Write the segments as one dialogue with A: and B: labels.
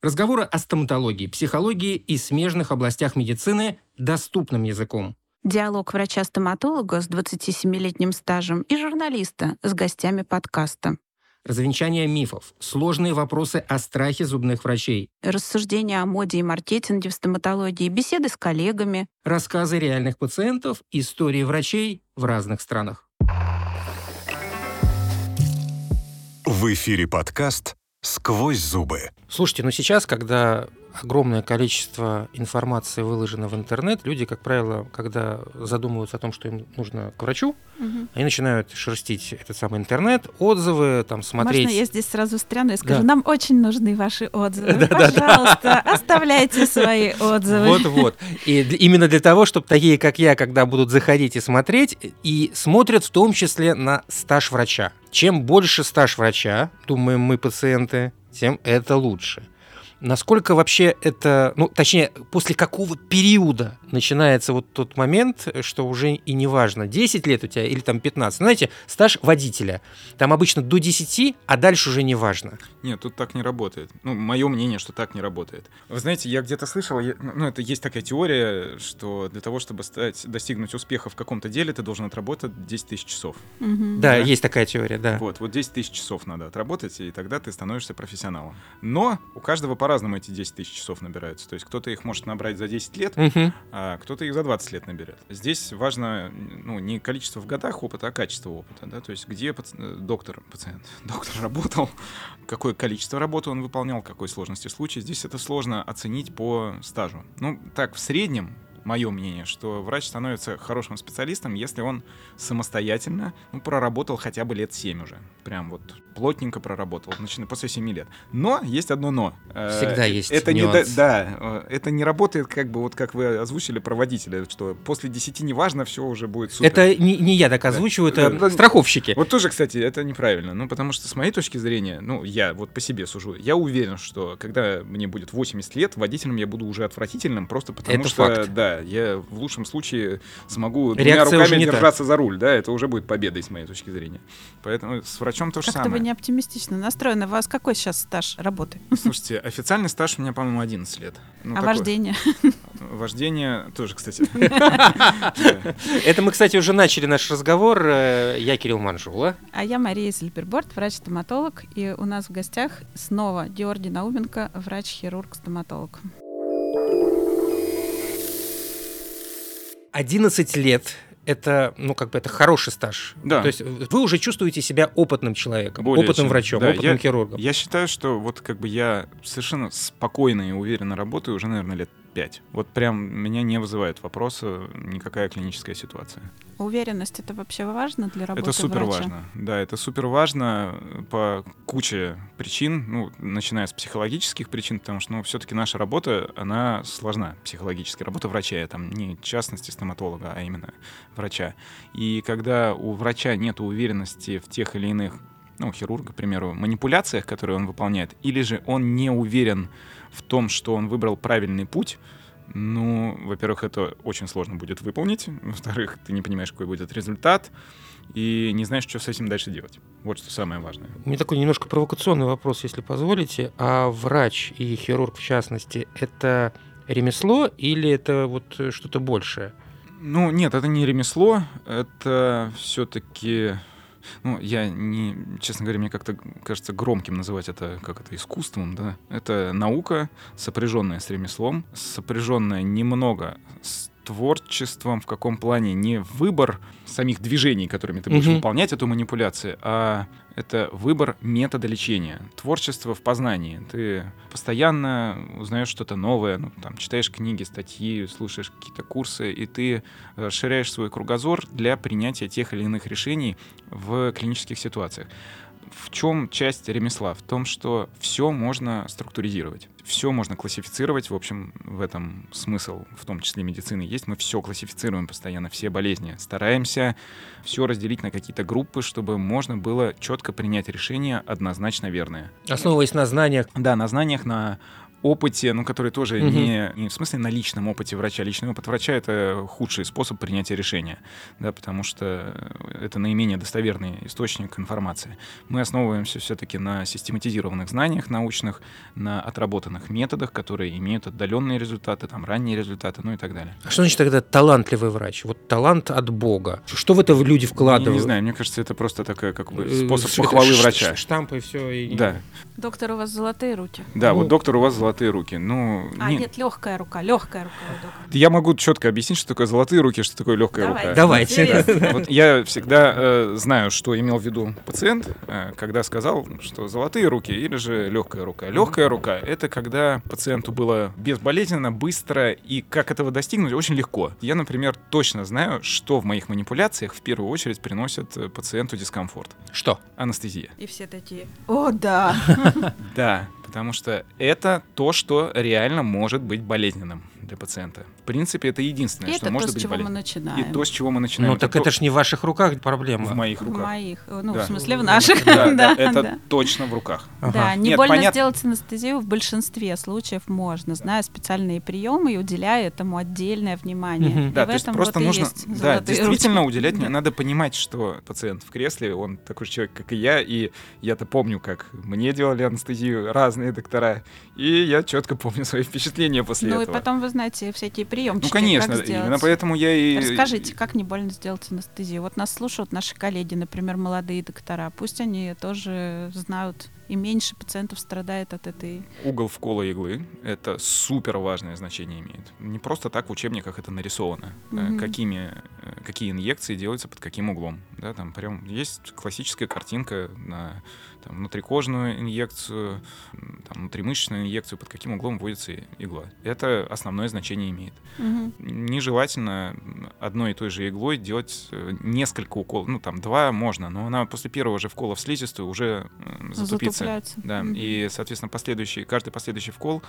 A: Разговоры о стоматологии, психологии и смежных областях медицины доступным языком.
B: Диалог врача-стоматолога с 27-летним стажем и журналиста с гостями подкаста.
A: Развенчание мифов, сложные вопросы о страхе зубных врачей,
B: Рассуждения о моде и маркетинге в стоматологии, беседы с коллегами.
A: рассказы реальных пациентов, истории врачей в разных странах.
C: В эфире подкаст «Сквозь зубы».
A: Слушайте, ну сейчас, когда огромное количество информации выложено в интернет, люди, как правило, когда задумываются о том, что им нужно к врачу, они начинают шерстить этот самый интернет, отзывы, там, смотреть.
D: Можно я здесь сразу встряну и скажу,
A: Да.
D: нам очень нужны ваши отзывы.
A: Да-да-да.
D: Пожалуйста, оставляйте свои отзывы.
A: Вот-вот. И именно для того, чтобы такие, как я, когда будут заходить и смотреть, и смотрят в том числе на стаж врача. Чем больше стаж врача, думаем мы, пациенты, тем это лучше. Насколько вообще это, ну, точнее, после какого периода начинается вот тот момент, что уже и не важно, 10 лет у тебя или там 15. Знаете, стаж водителя. Там обычно до 10, а дальше уже не важно.
E: Нет, тут так не работает. Ну, мое мнение, что так не работает. Вы знаете, я где-то слышал, я- ну, это есть такая теория, что для того, чтобы стать, достигнуть успеха в каком-то деле, ты должен отработать 10 тысяч часов.
D: Мгм.
A: Да,
E: Да.
A: есть такая теория, да.
E: Вот, вот 10 тысяч часов надо отработать, и тогда ты становишься профессионалом. Но у каждого по-разному эти 10 тысяч часов набираются. То есть кто-то их может набрать за 10 лет,
A: Мгм.
E: а кто-то их за 20 лет наберет. Здесь важно ну, не количество в годах опыта, а качество опыта. Да? То есть где паци- э, доктор, пациент, доктор работал, какое количество работы он выполнял, какой сложности случай. Здесь это сложно оценить по стажу. Ну, так, в среднем, мое мнение, что врач становится хорошим специалистом, если он самостоятельно ну, проработал хотя бы лет 7 уже. Прям вот плотненько проработал, начиная после 7 лет. Но есть одно но. Э,
A: Всегда есть
E: это не
A: нюанс.
E: да, да, э, это не работает, как бы вот как вы озвучили про водителя, что после 10 неважно, все уже будет супер.
A: Это не, не я так озвучиваю, это
E: да.
A: страховщики.
E: Вот тоже, кстати, это неправильно. Ну, потому что с моей точки зрения, ну, я вот по себе сужу, я уверен, что когда мне будет 80 лет, водителем я буду уже отвратительным, просто потому
A: Это
E: что,
A: факт.
E: да, я в лучшем случае смогу
A: Реакция
E: двумя
A: уже
E: руками держаться за руль, да, это уже будет победой с моей точки зрения. Поэтому с врачом то же
D: Как-то
E: самое.
D: вы не оптимистично настроены. У вас какой сейчас стаж работы?
E: Слушайте, официальный стаж у меня, по-моему, 11 лет. Ну,
D: а
E: такой.
D: вождение?
E: Вождение тоже, кстати.
A: Это мы, кстати, уже начали наш разговор. Э, Я Кирилл Манжула.
D: А я Мария Зельберборд, врач-стоматолог. И у нас в гостях снова Георгий Науменко, врач-хирург-стоматолог.
A: 11 лет это, ну, как бы это хороший стаж.
E: Да.
A: То есть вы уже чувствуете себя опытным человеком,
E: Более
A: опытным
E: чем.
A: врачом,
E: Да,
A: опытным
E: я-
A: хирургом.
E: Я считаю, что вот как бы я совершенно спокойно и уверенно работаю уже, наверное, лет пять. Вот прям меня не вызывает вопроса никакая клиническая ситуация.
D: Уверенность это вообще важно для работы
E: это супер
D: врача?
E: важно. Да, это супер важно по куче причин, ну, начиная с психологических причин, потому что, ну, все-таки наша работа, она сложна, психологическая работа врача, я там не в частности стоматолога, а именно врача. И когда у врача нет уверенности в тех или иных ну, хирурга, к примеру, манипуляциях, которые он выполняет, или же он не уверен в том, что он выбрал правильный путь, ну, во-первых, это очень сложно будет выполнить. Во-вторых, ты не понимаешь, какой будет результат, и не знаешь, что с этим дальше делать. Вот что самое важное.
A: У меня такой немножко провокационный вопрос, если позволите. А врач и хирург, в частности, это ремесло или это вот э, что-то большее?
E: Ну, нет, это не ремесло, это все-таки... Ну, я не, честно говоря, мне как-то кажется громким называть это как это искусством, да. Это наука, сопряженная с ремеслом, сопряженная немного с творчеством, в каком плане не выбор самих движений, которыми ты будешь
A: Мгм.
E: выполнять эту манипуляцию, а это выбор метода лечения, творчество в познании. Ты постоянно узнаешь что-то новое, ну, там, читаешь книги, статьи, слушаешь какие-то курсы, и ты расширяешь свой кругозор для принятия тех или иных решений в клинических ситуациях. В чем часть ремесла? В том, что все можно структуризировать, все можно классифицировать. В общем, в этом смысл, в том числе медицины, есть. Мы все классифицируем постоянно, все болезни. Стараемся все разделить на какие-то группы, чтобы можно было четко принять решение однозначно верное.
A: Основываясь на знаниях,
E: Да, на знаниях, на опыте, ну, который тоже
A: Мгм.
E: не, не в смысле на личном опыте врача. Личный опыт врача — это худший способ принятия решения, да, потому что это наименее достоверный источник информации. Мы основываемся все-таки на систематизированных знаниях научных, на отработанных методах, которые имеют отдаленные результаты, там, ранние результаты, ну и так далее.
A: А что значит тогда талантливый врач? Вот талант от Бога. Что в это люди
E: Я
A: вкладывают?
E: не знаю, мне кажется, это просто такая как бы
A: Э,
E: способ похвалы врача.
A: Штампы и все.
E: Да,
D: Доктор, у вас золотые руки.
E: да,
A: Ну.
E: вот доктор, у вас золотые руки. Ну,
D: А,
E: не-
D: нет, легкая рука, легкая рука
E: я могу четко объяснить, что такое золотые руки, что такое легкая
D: Давай.
E: рука.
A: Давайте.
E: Вот я всегда э, знаю, что имел в виду пациент, э, когда сказал, что золотые руки или же легкая рука. Легкая рука это когда пациенту было безболезненно, быстро и как этого достигнуть очень легко. Я, например, точно знаю, что в моих манипуляциях в первую очередь приносит э, пациенту дискомфорт.
A: Что?
E: Анестезия.
D: И все такие, о, да.
E: Да, потому что это то, что реально может быть болезненным для пациента. В принципе, это единственное,
D: И
E: что
D: это то,
E: может
D: с
E: быть
D: чего мы
E: болезненным.
D: начинаем.
E: И то, с чего мы начинаем.
A: Ну так
E: то-
A: это ж не в ваших руках проблема.
E: в моих
D: В
E: руках.
D: моих, ну,
E: Да.
D: в смысле, в наших.
E: Да, это
D: да.
E: точно в руках.
A: Ага.
D: Да, не
E: Нет,
D: больно
E: понятно.
D: сделать анестезию в большинстве случаев можно, зная специальные приемы и уделяя этому отдельное внимание.
E: Да,
D: в
E: то есть просто
D: вот
E: нужно,
D: есть
E: да, действительно
D: ручки.
E: уделять,
D: Да.
E: надо понимать, что пациент в кресле, он такой же человек, как и я, и я-то помню, как мне делали анестезию разные доктора, и я четко помню свои впечатления после
D: Ну и
E: этого.
D: потом вы знаете всякие приемчики.
E: ну, конечно,
D: как сделать.
E: именно поэтому я и...
D: Расскажите, как не больно сделать анестезию? Вот нас слушают наши коллеги, например, молодые доктора. Пусть они тоже знают, и меньше пациентов страдает от этой...
E: Угол вкола иглы — это супер важное значение имеет. Не просто так в учебниках это нарисовано.
D: Мгм.
E: Какими, э, какие инъекции делаются под каким углом. Да, там прям есть классическая картинка на там, внутрикожную инъекцию, там, внутримышечную инъекцию, под каким углом вводится игла. Это основное значение имеет.
D: Мгм.
E: Нежелательно одной и той же иглой делать э, несколько уколов. Ну, там, два можно, но она после первого же вкола в слизистую уже затупится.
D: Затупляется.
E: Да,
D: Мгм.
E: и, соответственно, последующий, каждый последующий вкол,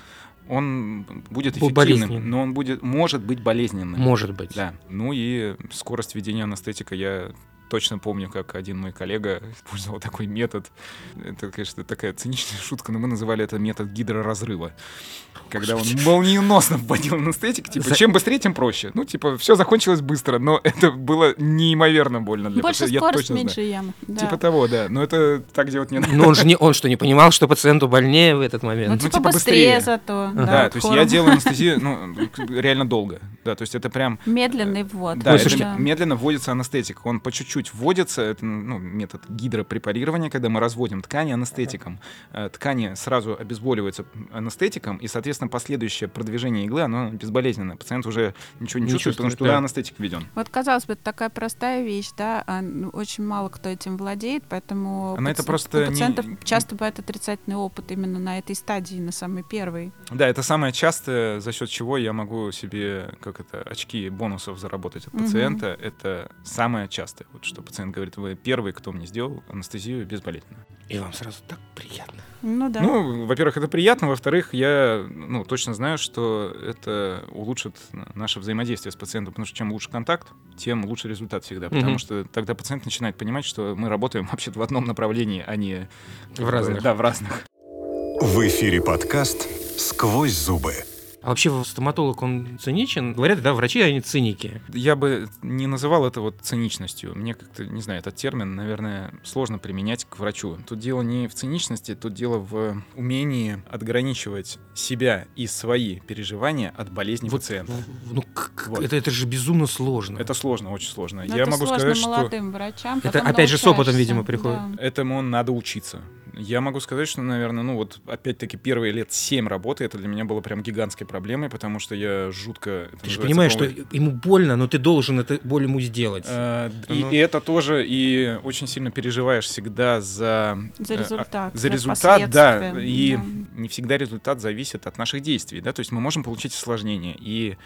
E: он будет
A: Бу-
E: эффективным, но он будет, может быть болезненным.
A: Может быть.
E: Да. Ну и скорость введения анестетика я точно помню, как один мой коллега использовал такой метод. Это, конечно, такая циничная шутка, но мы называли это метод гидроразрыва. Когда он молниеносно вводил анестетик, типа,
A: За-
E: чем быстрее, тем проще. Ну, типа, все закончилось быстро, но это было неимоверно больно для
D: Больше
E: пациента. Я
D: скорость,
E: точно знаю.
D: меньше ям. Да.
E: Типа того, да. Но это так делать не надо.
A: Но он же не, он что, не понимал, что пациенту больнее в этот момент?
D: Ну,
E: ну,
D: типа,
E: типа,
D: быстрее
E: быстрее.
D: зато.
E: Да, то есть я делаю анестезию, ну, реально долго. Да, то есть это прям
D: Медленный ввод.
E: Да,
A: Ой,
E: это
A: слушайте,
E: ме- медленно вводится анестетик. Он по чуть-чуть вводится. Это ну, метод гидропрепарирования, когда мы разводим ткани анестетиком. Э, Ткани сразу обезболиваются анестетиком, и, соответственно, последующее продвижение иглы, оно безболезненное. Пациент уже ничего не,
A: Не
E: чувствует, потому что туда
A: да.
E: анестетик введен.
D: Вот, казалось бы, это такая простая вещь, да, а, ну, очень мало кто этим владеет, поэтому
E: Она это
D: паци-
E: просто
D: у
E: не-
D: пациентов часто бывает отрицательный опыт именно на этой стадии, на самой первой.
E: Да, это самое частое, за счет чего я могу себе, как это, очки бонусов заработать от пациента. Это самое частое. Вот что пациент говорит, вы первый, кто мне сделал анестезию безболезненно.
A: И вам сразу так приятно.
D: Ну да.
E: Ну, во-первых, это приятно, во-вторых, я ну, точно знаю, что это улучшит наше взаимодействие с пациентом, потому что чем лучше контакт, тем лучше результат всегда, потому
A: Мгм.
E: что тогда пациент начинает понимать, что мы работаем вообще-то в одном направлении, а не
A: В разных.
E: Да, в разных.
C: В эфире подкаст «Сквозь зубы».
A: А вообще стоматолог, он циничен? Говорят, да, врачи, они циники.
E: Я бы не называл это вот циничностью. Мне как-то, не знаю, этот термин, наверное, сложно применять к врачу. Тут дело не в циничности, тут дело в умении отграничивать себя и свои переживания от болезни
A: Вот,
E: пациента.
A: в- Ну,
E: Вот.
A: это, это же безумно сложно.
E: Это сложно, очень сложно.
D: Но
E: Я
D: это
E: могу
D: сложно
E: сказать, что
D: молодым врачам.
A: Это опять же с опытом, видимо, приходит.
D: Да.
E: этому надо учиться. Я могу сказать, что, наверное, ну вот опять-таки первые лет 7 работы это для меня было прям гигантской проблемой, потому что я жутко...
A: Ты же понимаешь, что
E: по-моему,
A: ему больно, но ты должен это боль ему сделать.
E: э, и,
A: Ну.
E: и это тоже, и очень сильно переживаешь всегда за...
D: За
E: э, а,
D: результат.
E: За результат, да, и
D: да.
E: не всегда результат зависит от наших действий, да, то есть мы можем получить осложнение, и,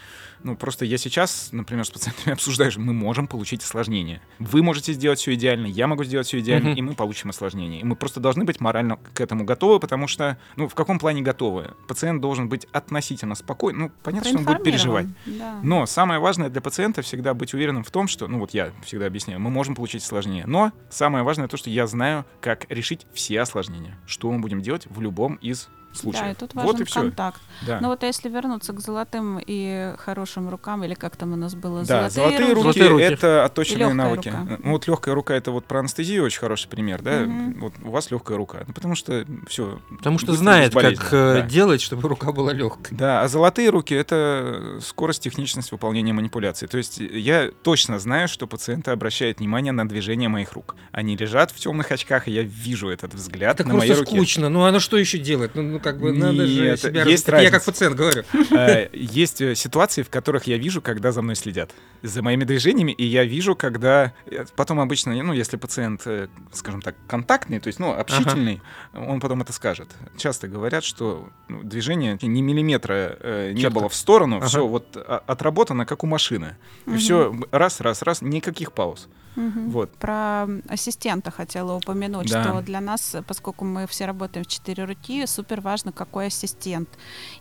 E: ну, просто я сейчас, например, с пациентами обсуждаю, что мы можем получить осложнение. Вы можете сделать все идеально, я могу сделать все идеально,
A: Мгм.
E: и мы получим осложнение. И мы просто должны быть морально к этому готовы, потому что, ну, в каком плане готовы? Пациент должен быть относительно спокойный, ну, понятно, что он будет переживать.
D: Да.
E: Но самое важное для пациента всегда быть уверенным в том, что, ну вот я всегда объясняю, мы можем получить осложнение. Но самое важное то, что я знаю, как решить все осложнения. Что мы будем делать в любом из случаев.
D: Да, и тут
E: вот
D: важен
E: и все.
D: контакт.
E: Да.
D: Ну вот если вернуться к золотым и хорошим рукам, или как там у нас было,
E: Да, золотые,
D: руки,
E: руки,
A: Золотые руки.
E: это отточенные навыки.
D: рука.
E: Ну, вот легкая рука это вот про анестезию очень хороший пример, да?
D: Мгм.
E: Вот у вас легкая рука. Ну, потому что все.
A: Потому что знает, как э,
E: Да.
A: делать, чтобы рука была легкой.
E: Да, а золотые руки это скорость, техничность выполнения манипуляций. То есть я точно знаю, что пациенты обращают внимание на движение моих рук. Они лежат в темных очках, и я вижу этот взгляд
A: Так
E: на моей
A: просто
E: руке.
A: скучно. Ну, а ну что еще делать? Ну, ну, как бы надо же
E: Нет,
A: себя...
E: есть
A: раз- Я как пациент говорю.
E: Э, Есть э, ситуации, в которых я вижу, когда за мной следят, за моими движениями, и я вижу, когда... э, Потом обычно, ну, если пациент, скажем так, контактный, то есть, ну, общительный, он потом это скажет. Часто говорят, что ну, движение ни миллиметра э, не было в сторону,
A: Ага.
E: все вот а- отработано, как у машины. И
D: Мгм.
E: все раз, раз, раз, никаких пауз.
D: Мгм.
E: Вот.
D: Про ассистента хотела упомянуть,
E: Да.
D: что для нас, поскольку мы все работаем в четыре руки, супер важно, какой ассистент.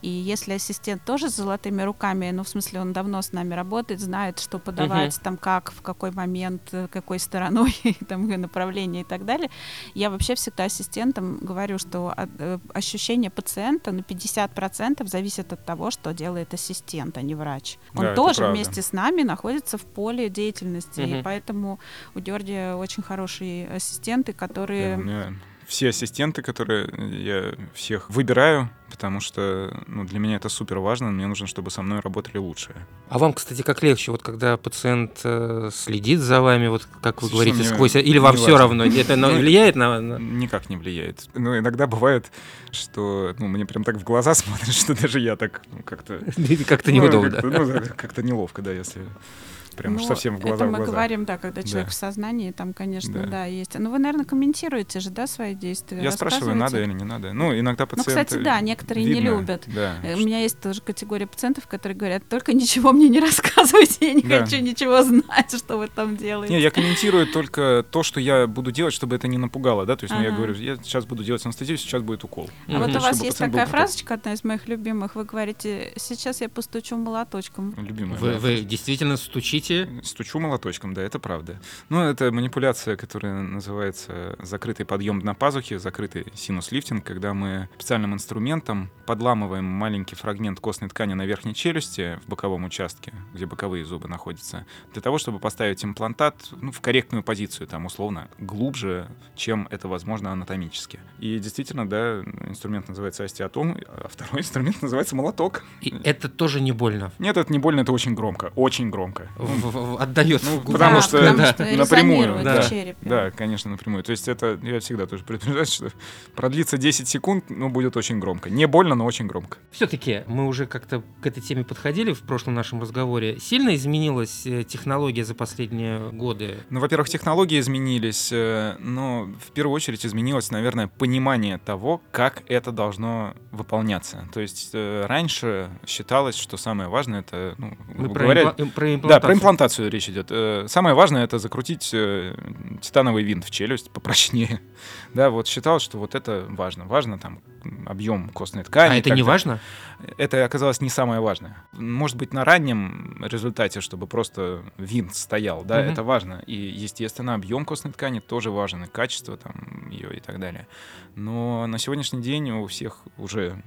D: И если ассистент тоже с золотыми руками, ну, в смысле, он давно с нами работает, знает, что подавать, там, как, в какой момент, э, какой стороной, там, и направление и так далее, я вообще всегда ассистентам говорю, что от- э, ощущение пациента на 50% зависит от того, что делает ассистент, а не врач. Он
E: Да,
D: тоже вместе с нами находится в поле деятельности, и
A: Мгм.
D: поэтому у Георгия очень хорошие ассистенты, которые...
E: у меня все ассистенты, которые я всех выбираю, потому что ну, для меня это супер важно. Мне нужно, чтобы со мной работали лучшие.
A: А вам, кстати, как легче, вот когда пациент э, следит за вами, вот как вы
E: Слушай,
A: говорите, сквозь... Или вам все
E: важно.
A: равно? Это
E: Ну,
A: влияет на...
E: Никак не влияет. Но иногда бывает, что ну, мне прям так в глаза смотрят, что даже я так ну, как-то...
A: Как-то
E: ну,
A: неудобно.
E: Ну, как-то неловко, да, если прям
D: Ну,
E: совсем в глаза
D: Это
E: в
D: мы
E: глаза.
D: говорим, да, когда человек
E: Да.
D: в сознании, там, конечно,
E: Да.
D: да, есть. Ну, вы, наверное, комментируете же, да, свои действия?
E: Я спрашиваю, надо или не надо. Ну, иногда
D: Ну,
E: пациенты...
D: кстати, да, некоторые не
E: видно,
D: любят.
E: Да.
D: Э, У меня есть тоже категория пациентов, которые говорят, только ничего мне не рассказывайте, я не
E: Да.
D: хочу ничего знать, что вы там делаете.
E: Не, я комментирую только то, что я буду делать, чтобы это не напугало, да, то есть ну, я
D: Ага.
E: говорю, я сейчас буду делать анестезию, сейчас будет укол.
D: А вот
A: Мгм.
D: у вас есть такая фразочка, одна из моих любимых, вы говорите, сейчас я постучу молоточком.
E: Любимая.
A: Вы,
E: да.
A: вы действительно стучите?
E: Стучу молоточком, да, это правда. Ну, это манипуляция, которая называется закрытый подъем на пазухе, закрытый синус-лифтинг, когда мы специальным инструментом подламываем маленький фрагмент костной ткани на верхней челюсти в боковом участке, где боковые зубы находятся, для того, чтобы поставить имплантат ну, в корректную позицию, там, условно, глубже, чем это возможно анатомически. И действительно, да, инструмент называется остеотом, а второй инструмент называется молоток.
A: И это тоже не больно.
E: Нет, это не больно, это очень громко, очень громко.
A: В- Отдает.
E: Ну,
A: в глубину.
E: потому
D: Да,
E: что
D: потому
A: Да.
D: что
E: напрямую,
A: да.
D: в черепе.
E: Да, конечно, напрямую. То есть это, я всегда тоже предупреждаю, что продлится 10 секунд, но будет очень громко. Не больно, но очень громко.
A: Все-таки мы уже как-то к этой теме подходили в прошлом нашем разговоре. Сильно изменилась э, технология за последние годы?
E: Ну, во-первых, технологии изменились, э, но в первую очередь изменилось, наверное, понимание того, как это должно выполняться. То есть э, раньше считалось, что самое важное это, ну,
A: Мы
E: грубо
A: про,
E: говоря,
A: импла- про
E: Да,
A: имплантацию.
E: про имплантацию речь идет. Э, Самое важное это закрутить э, титановый винт в челюсть попрочнее. Да, вот считал, что вот это важно. Важно там объем костной ткани.
A: А это не важно?
E: Это оказалось не самое важное. Может быть, на раннем результате, чтобы просто винт стоял, да,
A: Мгм.
E: это важно. И, естественно, объем костной ткани тоже важен, и качество там ее и так далее. Но на сегодняшний день у всех уже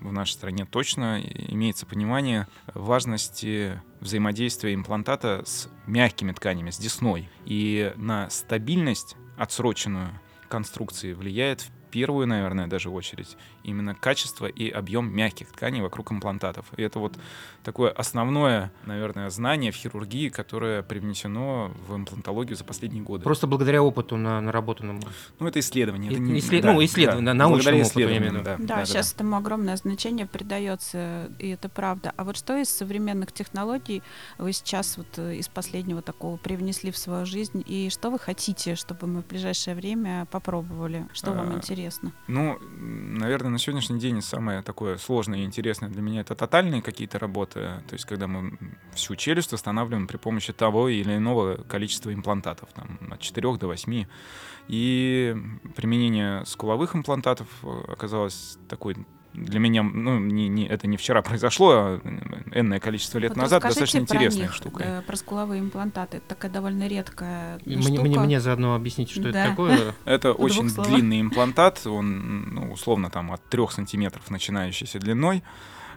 E: в нашей стране точно имеется понимание важности взаимодействия имплантата с мягкими тканями, с десной. И на стабильность отсроченную конструкции влияет в первую, наверное, даже очередь именно качество и объем мягких тканей вокруг имплантатов. И это вот такое основное, наверное, знание в хирургии, которое привнесено в имплантологию за последние годы.
A: Просто благодаря опыту на, наработанному.
E: Ну, это исследование. Это не,
A: исслед- ну, исследование, научному
E: благодаря
A: опыту, в
E: исследованиям,
A: виду.
E: да.
D: Да, сейчас этому огромное значение придается, и это правда. А вот что из современных технологий вы сейчас вот э, из последнего такого привнесли в свою жизнь, и что вы хотите, чтобы мы в ближайшее время попробовали? Что вам
E: А,
D: интересно?
E: Ну, наверное, на сегодняшний день самое такое сложное и интересное для меня это тотальные какие-то работы. То есть, когда мы всю челюсть восстанавливаем при помощи того или иного количества имплантатов, там, от 4 до 8. И применение скуловых имплантатов э, оказалось такой для меня, ну, не, не, это не вчера произошло, а энное количество лет
D: Вот
E: назад, достаточно
D: про
E: интересной
D: них,
E: штукой.
D: э, про скуловые имплантаты. Это такая довольно редкая
A: Мне,
D: штука.
A: мне, мне заодно объясните, что
D: Да.
A: это такое.
E: Это очень длинный имплантат, он ну, условно там от 3 сантиметров начинающейся длиной,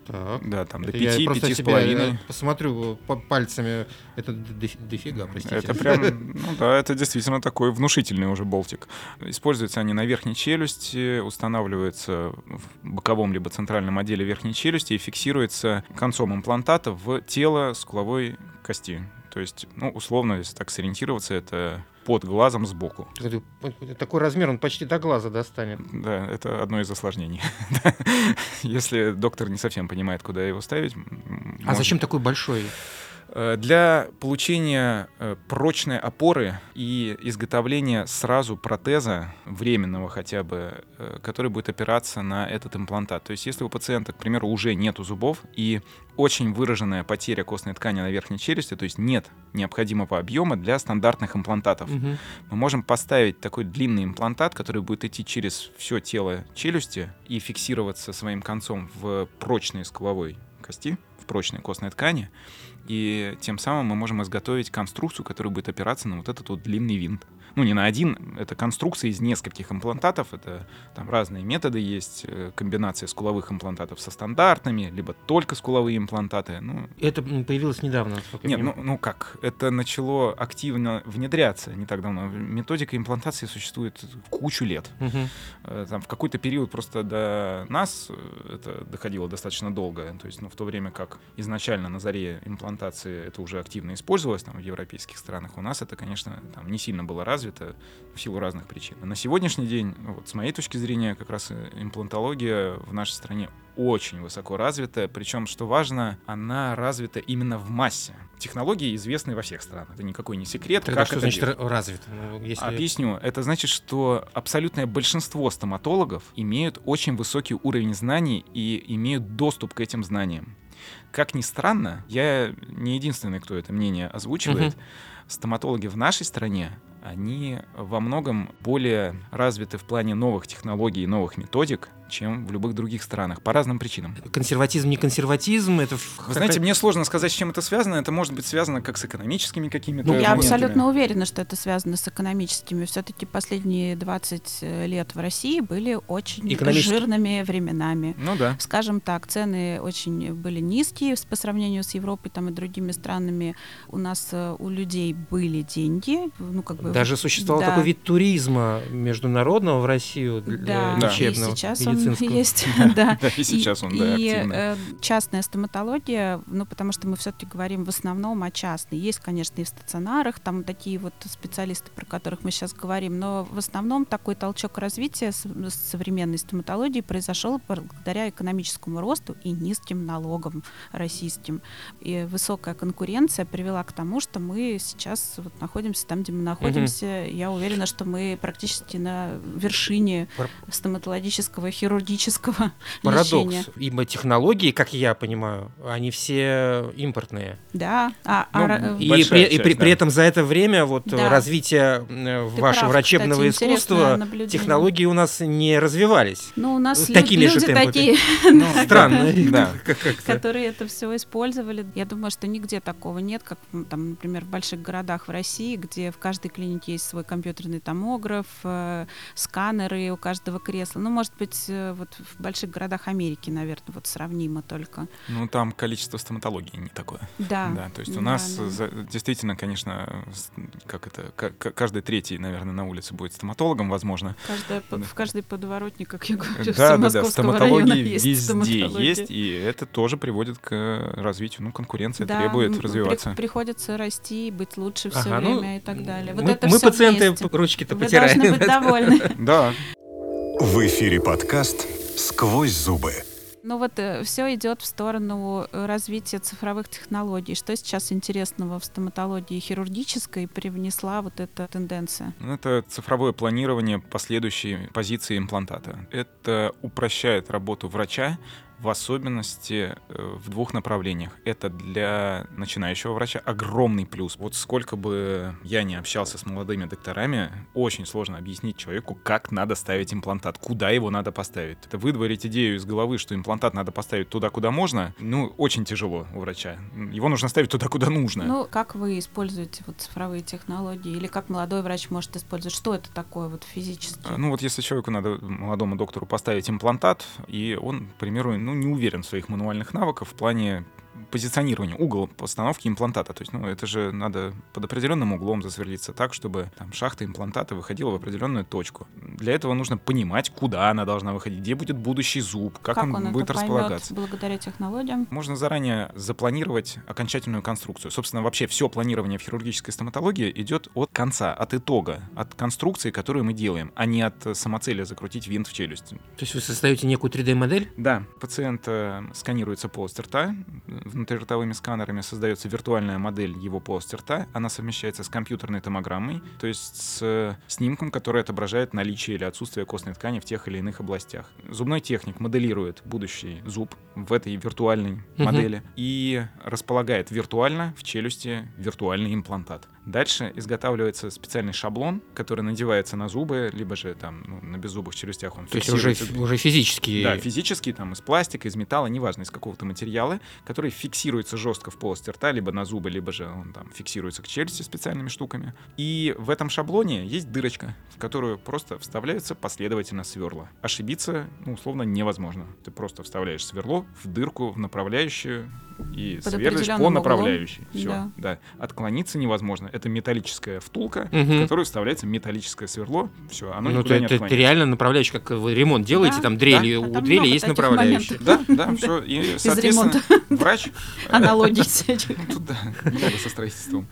A: Так.
E: да, там до
A: Это я
E: 5
A: просто
E: пяти с
A: себе,
E: половиной.
A: э, посмотрю по- пальцами. Это дофи- дофига, простите.
E: Это прям, ну да, это действительно такой внушительный уже болтик. Используются они на верхней челюсти, устанавливаются в боковом либо центральном отделе верхней челюсти и фиксируется концом имплантата в тело скуловой кости. То есть, ну, условно, если так сориентироваться, это под глазом сбоку.
A: Такой размер, он почти до глаза достанет.
E: Да, это одно из осложнений. Если доктор не совсем понимает, куда его ставить.
A: А
E: можно-
A: зачем такой большой?
E: Э, Для получения э, прочной опоры и изготовления сразу протеза, временного хотя бы, э, который будет опираться на этот имплантат. То есть если у пациента, к примеру, уже нету зубов и очень выраженная потеря костной ткани на верхней челюсти, то есть нет необходимого объема для стандартных имплантатов,
A: Мгм.
E: мы можем поставить такой длинный имплантат, который будет идти через все тело челюсти и фиксироваться своим концом в прочной скуловой кости, в прочной костной ткани. И тем самым мы можем изготовить конструкцию, которая будет опираться на вот этот вот длинный винт. Ну, не на один, это конструкция из нескольких имплантатов. Это там разные методы есть, э, комбинация скуловых имплантатов со стандартными, либо только скуловые имплантаты. Ну,
A: Это появилось недавно.
E: нет, ну, ну как? Это начало активно внедряться не так давно. Методика имплантации существует кучу лет. Э, Там в какой-то период просто до нас э, это доходило достаточно долго. То есть, ну, в то время как изначально на заре имплантации это уже активно использовалось там, в европейских странах, у нас это, конечно, там не сильно было развито в силу разных причин. На сегодняшний день, ну, вот с моей точки зрения, как раз имплантология в нашей стране очень высоко развита, причем, что важно, она развита именно в массе. Технологии известны во всех странах, это никакой не секрет.
A: Тогда
E: как
A: что
E: это
A: значит
E: делать.
A: ра- развито? Ну, если-
E: Объясню. Это значит, что абсолютное большинство стоматологов имеют очень высокий уровень знаний и имеют доступ к этим знаниям. Как ни странно, я не единственный, кто это мнение озвучивает. Стоматологи в нашей стране, они во многом более развиты в плане новых технологий и новых методик, чем в любых других странах, по разным причинам.
A: Консерватизм, не консерватизм, это...
E: Вы знаете, мне сложно сказать, с чем это связано. Это может быть связано как с экономическими какими-то
A: Ну,
D: Я абсолютно уверена, что это связано с экономическими. Все-таки последние 20 лет в России были очень жирными временами.
E: Ну да.
D: Скажем так, цены очень были низкие по сравнению с Европой там, и другими странами. У нас э, у людей были деньги. Ну, как бы,
A: Даже существовал
D: да.
A: такой вид туризма международного в Россию для
D: Да,
E: Да.
A: лечебного,
D: и сейчас он
A: медицинского.
D: есть. да.
E: И сейчас он, да,
D: и, э, частная стоматология, ну, потому что мы все-таки говорим в основном о частной. Есть, конечно, и в стационарах, там такие вот специалисты, про которых мы сейчас говорим, но в основном такой толчок развития современной стоматологии произошел благодаря экономическому росту и низким налогам российским. И высокая конкуренция привела к тому, что мы сейчас вот находимся там, где мы находимся. Я уверена, что мы практически на вершине стоматологического, хирургического
A: Парадокс.
D: лечения.
A: Ибо технологии, как я понимаю, они все импортные.
D: Да. А,
E: Ну,
D: а
A: И,
E: Большая
A: при, и
E: часть,
A: при-
E: да.
A: при этом за это время вот э,
D: Да.
A: развитие э,
D: Ты
A: вашего
D: прав,
A: врачебного
D: кстати,
A: искусства, технологии у нас не развивались.
D: ну, у нас
A: такими же
D: люди такие,
E: Ну,
A: Странно.
E: Да.
A: Как- как-то.
D: которые это все использовали. Я думаю, что нигде такого нет, как там, например, в больших городах в России, где в каждой клинике есть свой компьютерный томограф, э, сканеры у каждого кресла. Ну, может быть, э, вот в больших городах Америки, наверное, вот сравнимо только.
E: Ну, там количество стоматологии не такое.
D: Да.
E: Да, то есть у
D: Да,
E: нас
D: да.
E: за- действительно, конечно, как это, ка- ка- каждый третий, наверное, на улице будет стоматологом, возможно.
D: Каждая
E: Да.
D: в каждой подворотне, как я говорю,
E: Да, да, да, стоматологии
D: есть
E: везде
D: стоматология.
E: есть, и это тоже приводит к э, развитию. Ну, конкуренция
D: Да,
E: требует развиваться.
D: при- приходится расти, быть лучше все
A: Ага, ну,
D: время и так далее. Вот
A: мы
D: это
A: мы пациенты
D: вместе.
A: ручки-то
D: Вы
A: потираем.
D: должны быть довольны.
E: Да,
C: В эфире подкаст «Сквозь зубы».
D: Ну вот все идет в сторону э, развития цифровых технологий. Что сейчас интересного в стоматологии хирургической привнесла вот эта тенденция?
E: Ну, Это цифровое планирование последующей позиции имплантата. Это упрощает работу врача в особенности э, в двух направлениях. Это для начинающего врача огромный плюс. Вот сколько бы я не общался с молодыми докторами, очень сложно объяснить человеку, как надо ставить имплантат, куда его надо поставить. Это выдворить идею из головы, что имплантат надо поставить туда, куда можно, ну, очень тяжело у врача. Его нужно ставить туда, куда нужно.
D: Ну, как вы используете вот цифровые технологии? Или как молодой врач может использовать? Что это такое вот физически?
E: Ну вот если человеку надо, молодому доктору, поставить имплантат, и он, к примеру, ну, не уверен в своих мануальных навыках в плане позиционирования, угол постановки имплантата. То есть, ну, это же надо под определенным углом засверлиться так, чтобы там шахта имплантата выходила в определенную точку. Для этого нужно понимать, куда она должна выходить, где будет будущий зуб, как, он,
D: это
E: будет располагаться.
D: благодаря технологиям?
E: Можно заранее запланировать окончательную конструкцию. Собственно, вообще все планирование в хирургической стоматологии идет от конца, от итога, от конструкции, которую мы делаем, а не от э, самоцели закрутить винт в челюсть.
A: То есть вы создаете некую 3D-модель?
E: Да, пациент э, сканируется полость рта, внутриротовыми сканерами создается виртуальная модель его полости рта, она совмещается с компьютерной томограммой, то есть с э, снимком, который отображает наличие или отсутствие костной ткани в тех или иных областях. Зубной техник моделирует будущий зуб в этой виртуальной
A: Мгм.
E: модели и располагает виртуально в челюсти виртуальный имплантат. Дальше изготавливается специальный шаблон, который надевается на зубы, либо же там ну, на беззубых челюстях он
A: То есть уже, уже физически...
E: Да, физически, там, из пластика, из металла, неважно, из какого-то материала, который фиксируется жестко в полости рта, либо на зубы, либо же он там фиксируется к челюсти специальными штуками. И в этом шаблоне есть дырочка, в которую просто вставляются последовательно сверла. Ошибиться, ну, условно, невозможно. Ты просто вставляешь сверло в дырку, в направляющую, и
D: Под
E: сверлишь по
D: углом.
E: направляющей. Все,
D: Да.
E: да. Отклониться невозможно. Это металлическая втулка,
A: Мгм.
E: в которую вставляется металлическое сверло. Все, оно
A: Ну,
E: никуда
A: это,
E: не
A: это
E: отклонится.
A: реально направляющий, как вы ремонт делаете,
D: Да,
A: там дрели,
D: да. А
A: у дрели есть
D: таких
A: направляющий.
E: Да, да, все. И, соответственно, врач...
D: Аналогии всяких.
E: Ну, Тут, да, много со строительством.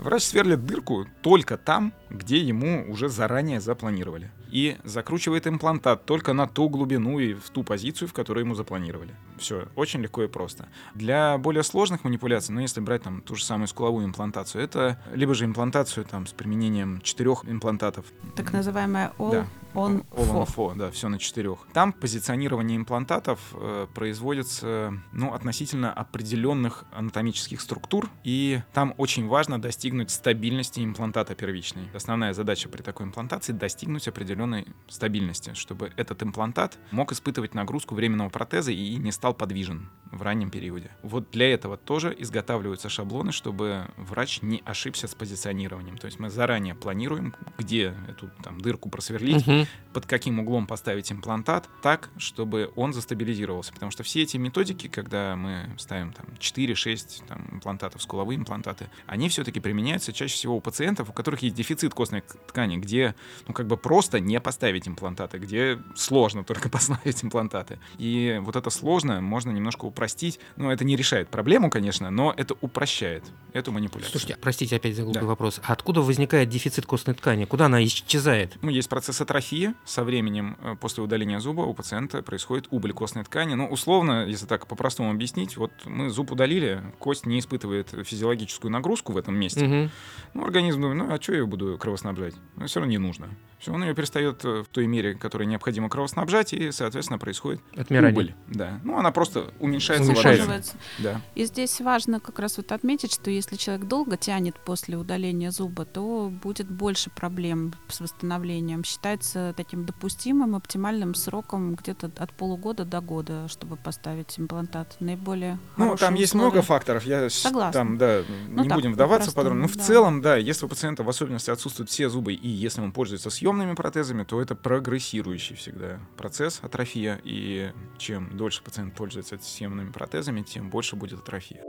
E: Врач сверлит дырку только там, где ему уже заранее запланировали. И закручивает имплантат только на ту глубину и в ту позицию, в которую ему запланировали. Все, очень легко и просто. Для более сложных манипуляций, ну, если брать там ту же самую скуловую имплантацию, это либо же имплантацию там с применением четырех имплантатов.
D: Так называемая all
E: Да.
D: on
E: All on да, все на четырех. Там позиционирование имплантатов э, производится, ну, относительно определенных анатомических структур, и там очень важно достигнуть стабильности имплантата первичной. Основная задача при такой имплантации — достигнуть определенной стабильности, чтобы этот имплантат мог испытывать нагрузку временного протеза и не стал подвижен в раннем периоде. Вот для этого тоже изготавливаются шаблоны, чтобы врач не ошибся с позиционированием. То есть мы заранее планируем, где эту там дырку просверлить,
A: Мгм.
E: под каким углом поставить имплантат так, чтобы он застабилизировался. Потому что все эти методики, когда мы ставим там 4-6 там, имплантатов, скуловые имплантаты, они все-таки применяются чаще всего у пациентов, у которых есть дефицит костной ткани, где ну как бы просто не поставить имплантаты, где сложно только поставить имплантаты. И вот это сложно можно немножко упростить. Ну, это не решает проблему, конечно, но это упрощает эту манипуляцию.
A: Слушайте, простите, опять за глупый
E: Да.
A: вопрос. А откуда возникает дефицит костной ткани? Куда она исчезает?
E: Ну, есть процесс атрофии. Со временем, э, после удаления зуба, у пациента происходит убыль костной ткани. Ну, условно, если так по-простому объяснить, вот мы зуб удалили, кость не испытывает физиологическую нагрузку в этом месте.
A: Мгм.
E: Ну, организм думает, ну, а что я буду кровоснабжать? Ну, все равно не нужно. Все, он ее перестает э, в той мере, которой необходимо кровоснабжать, и, соответственно, происходит
A: Отмирание.
E: убыль. Да. Ну, она просто уменьшается. в
A: Уменьшается.
E: Да.
D: И здесь важно как раз вот отметить, что если человек долго тянет после удаления зуба, то будет больше проблем с восстановлением. Считается таким допустимым, оптимальным сроком где-то от полугода до года, чтобы поставить имплантат. Наиболее
E: Ну, там есть
D: условия.
E: много факторов. Я
D: Согласна.
E: там, да,
D: Ну,
E: не
D: так,
E: будем вдаваться
D: по-простому,
E: подробно. Но в
D: да.
E: целом, да, если у пациента в особенности отсутствуют все зубы, и если он пользуется съемными протезами, то это прогрессирующий всегда процесс атрофия. И чем дольше пациент пользуется съемными протезами, тем больше будет атрофия.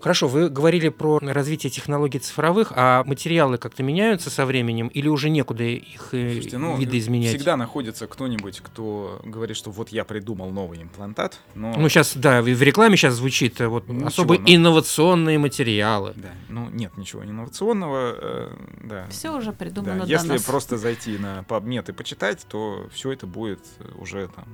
A: Хорошо, вы говорили про развитие технологий цифровых, а материалы как-то меняются со временем или уже некуда их э,
E: Слушайте, ну,
A: видоизменять?
E: всегда находится кто-нибудь, кто говорит, что вот я придумал новый имплантат, но...
A: Ну, сейчас, да, в рекламе сейчас звучит э, вот
E: Ничего,
A: особо
E: ну.
A: инновационные материалы.
E: Да, ну нет ничего инновационного, э, да.
D: Все уже
E: Да,
D: придумано до
E: если
D: нас.
E: просто зайти на PubMed и почитать, то все это будет уже там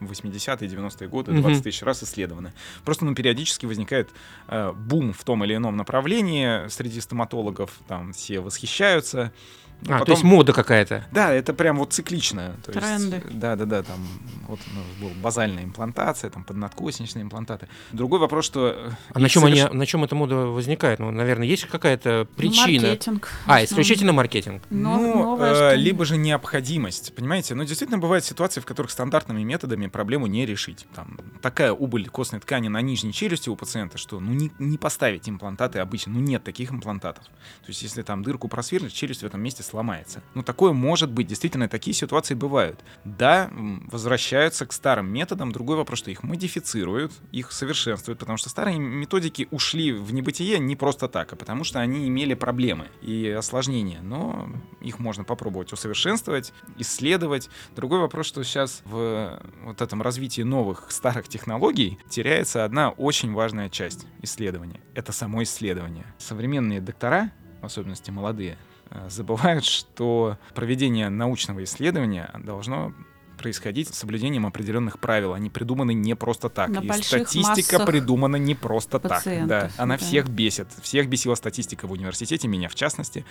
E: 80-е, 90-е годы,
A: Мгм.
E: 20 тысяч раз исследовано. Просто ну, периодически возникает э, бум в том или ином направлении среди стоматологов, там все восхищаются.
A: А, то есть мода какая-то.
E: Да, это прям вот циклично. То
D: Тренды.
E: Есть, да, да, да, там вот у нас была базальная имплантация, там поднадкосничные имплантаты. Другой вопрос, что... э,
A: А на чем,
E: соверш-
A: они, на чем эта мода возникает? Ну, наверное, есть какая-то причина.
D: Маркетинг.
A: А, исключительно маркетинг.
D: Но-
E: ну,
D: новое
E: э, либо же необходимость, понимаете? Ну, действительно, бывают ситуации, в которых стандартными методами проблему не решить. Там такая убыль костной ткани на нижней челюсти у пациента, что ну не, не поставить имплантаты обычно, ну нет таких имплантатов. То есть, если там дырку просверлить, челюсть в этом месте сломается. Ну, такое может быть, действительно, такие ситуации бывают. Да, возвращаются к старым методам. Другой вопрос, что их модифицируют, их совершенствуют, потому что старые методики ушли в небытие не просто так, а потому что они имели проблемы и осложнения. Но их можно попробовать усовершенствовать, исследовать. Другой вопрос, что сейчас в вот этом развитии новых старых технологий теряется одна очень важная часть исследования. Это само исследование. Современные доктора, в особенности молодые, забывают, что проведение научного исследования должно происходить с соблюдением определенных правил. Они придуманы не просто так.
D: На
E: И статистика придумана не просто так. Да. Она
D: да.
E: всех бесит. Всех бесила статистика в университете, меня в частности.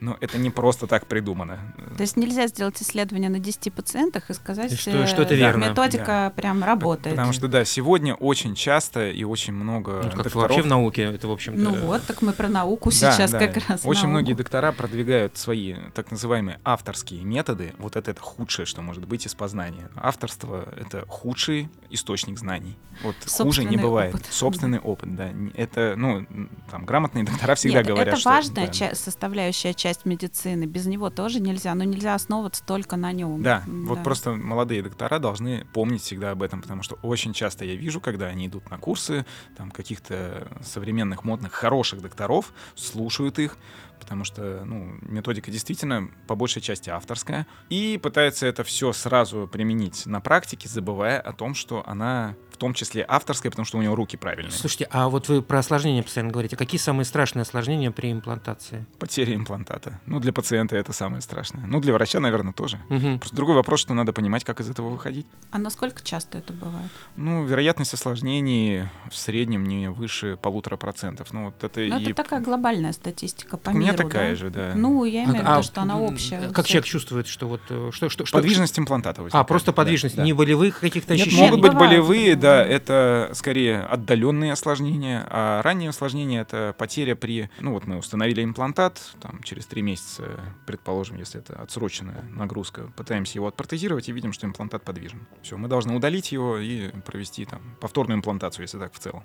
E: Но это не просто так придумано.
D: То есть нельзя сделать исследование на 10 пациентах и сказать,
A: И что-
D: э,
A: что это верно.
D: методика прям работает.
E: Потому что, да, сегодня очень часто и очень много
A: Ну, как
E: докторов...
A: вообще в науке, это, в общем-то...
D: Ну вот, так мы про науку
E: Да,
D: сейчас
E: да.
D: как раз.
E: Очень
D: науку.
E: многие доктора продвигают свои так называемые авторские методы. Вот это, это худшее, что может быть из познания. Авторство — это худший источник знаний. Вот хуже не
D: Собственный
E: бывает.
D: опыт.
E: Собственный опыт, да. Это, ну, там, грамотные доктора всегда
D: Нет,
E: говорят,
D: это
E: что...
D: важная
E: да,
D: ча- составляющая часть медицины. Без него тоже нельзя, но нельзя основываться только на нем.
E: Да, вот просто молодые доктора должны помнить всегда об этом, потому что очень часто я вижу, когда они идут на курсы там каких-то современных, модных, хороших докторов, слушают их, потому что ну, методика действительно по большей части авторская, и пытаются это все сразу применить на практике, забывая о том, что она в том числе авторская, потому что у него руки правильные.
A: Слушайте, а вот вы про осложнения постоянно говорите. Какие самые страшные осложнения при имплантации?
E: Потеря имплантата. Ну, для пациента это самое страшное. Ну, для врача, наверное, тоже.
A: Мгм.
E: Просто другой вопрос, что надо понимать, как из этого выходить.
D: А насколько часто это бывает?
E: Ну, вероятность осложнений в среднем не выше полутора процентов. Ну, вот это
D: Ну,
E: и...
D: это такая глобальная статистика по
E: У меня
D: миру,
E: такая
D: да?
E: же, да.
D: Ну, я имею в виду,
A: А,
D: что она общая.
A: Как человек чувствует, что вот... э, Что, что, что-
E: Подвижность имплантата
A: А,
E: возникает.
A: просто
E: Да,
A: подвижность,
E: да.
A: не болевых каких-то
E: Нет,
A: ощущений?
E: могут быть
D: бывает,
E: болевые,
D: да.
E: да, это скорее отдаленные осложнения, а ранние осложнения это потеря при, ну вот мы установили имплантат, там через три месяца, предположим, если это отсроченная нагрузка, пытаемся его отпротезировать и видим, что имплантат подвижен. Все, мы должны удалить его и провести там повторную имплантацию, если так в целом,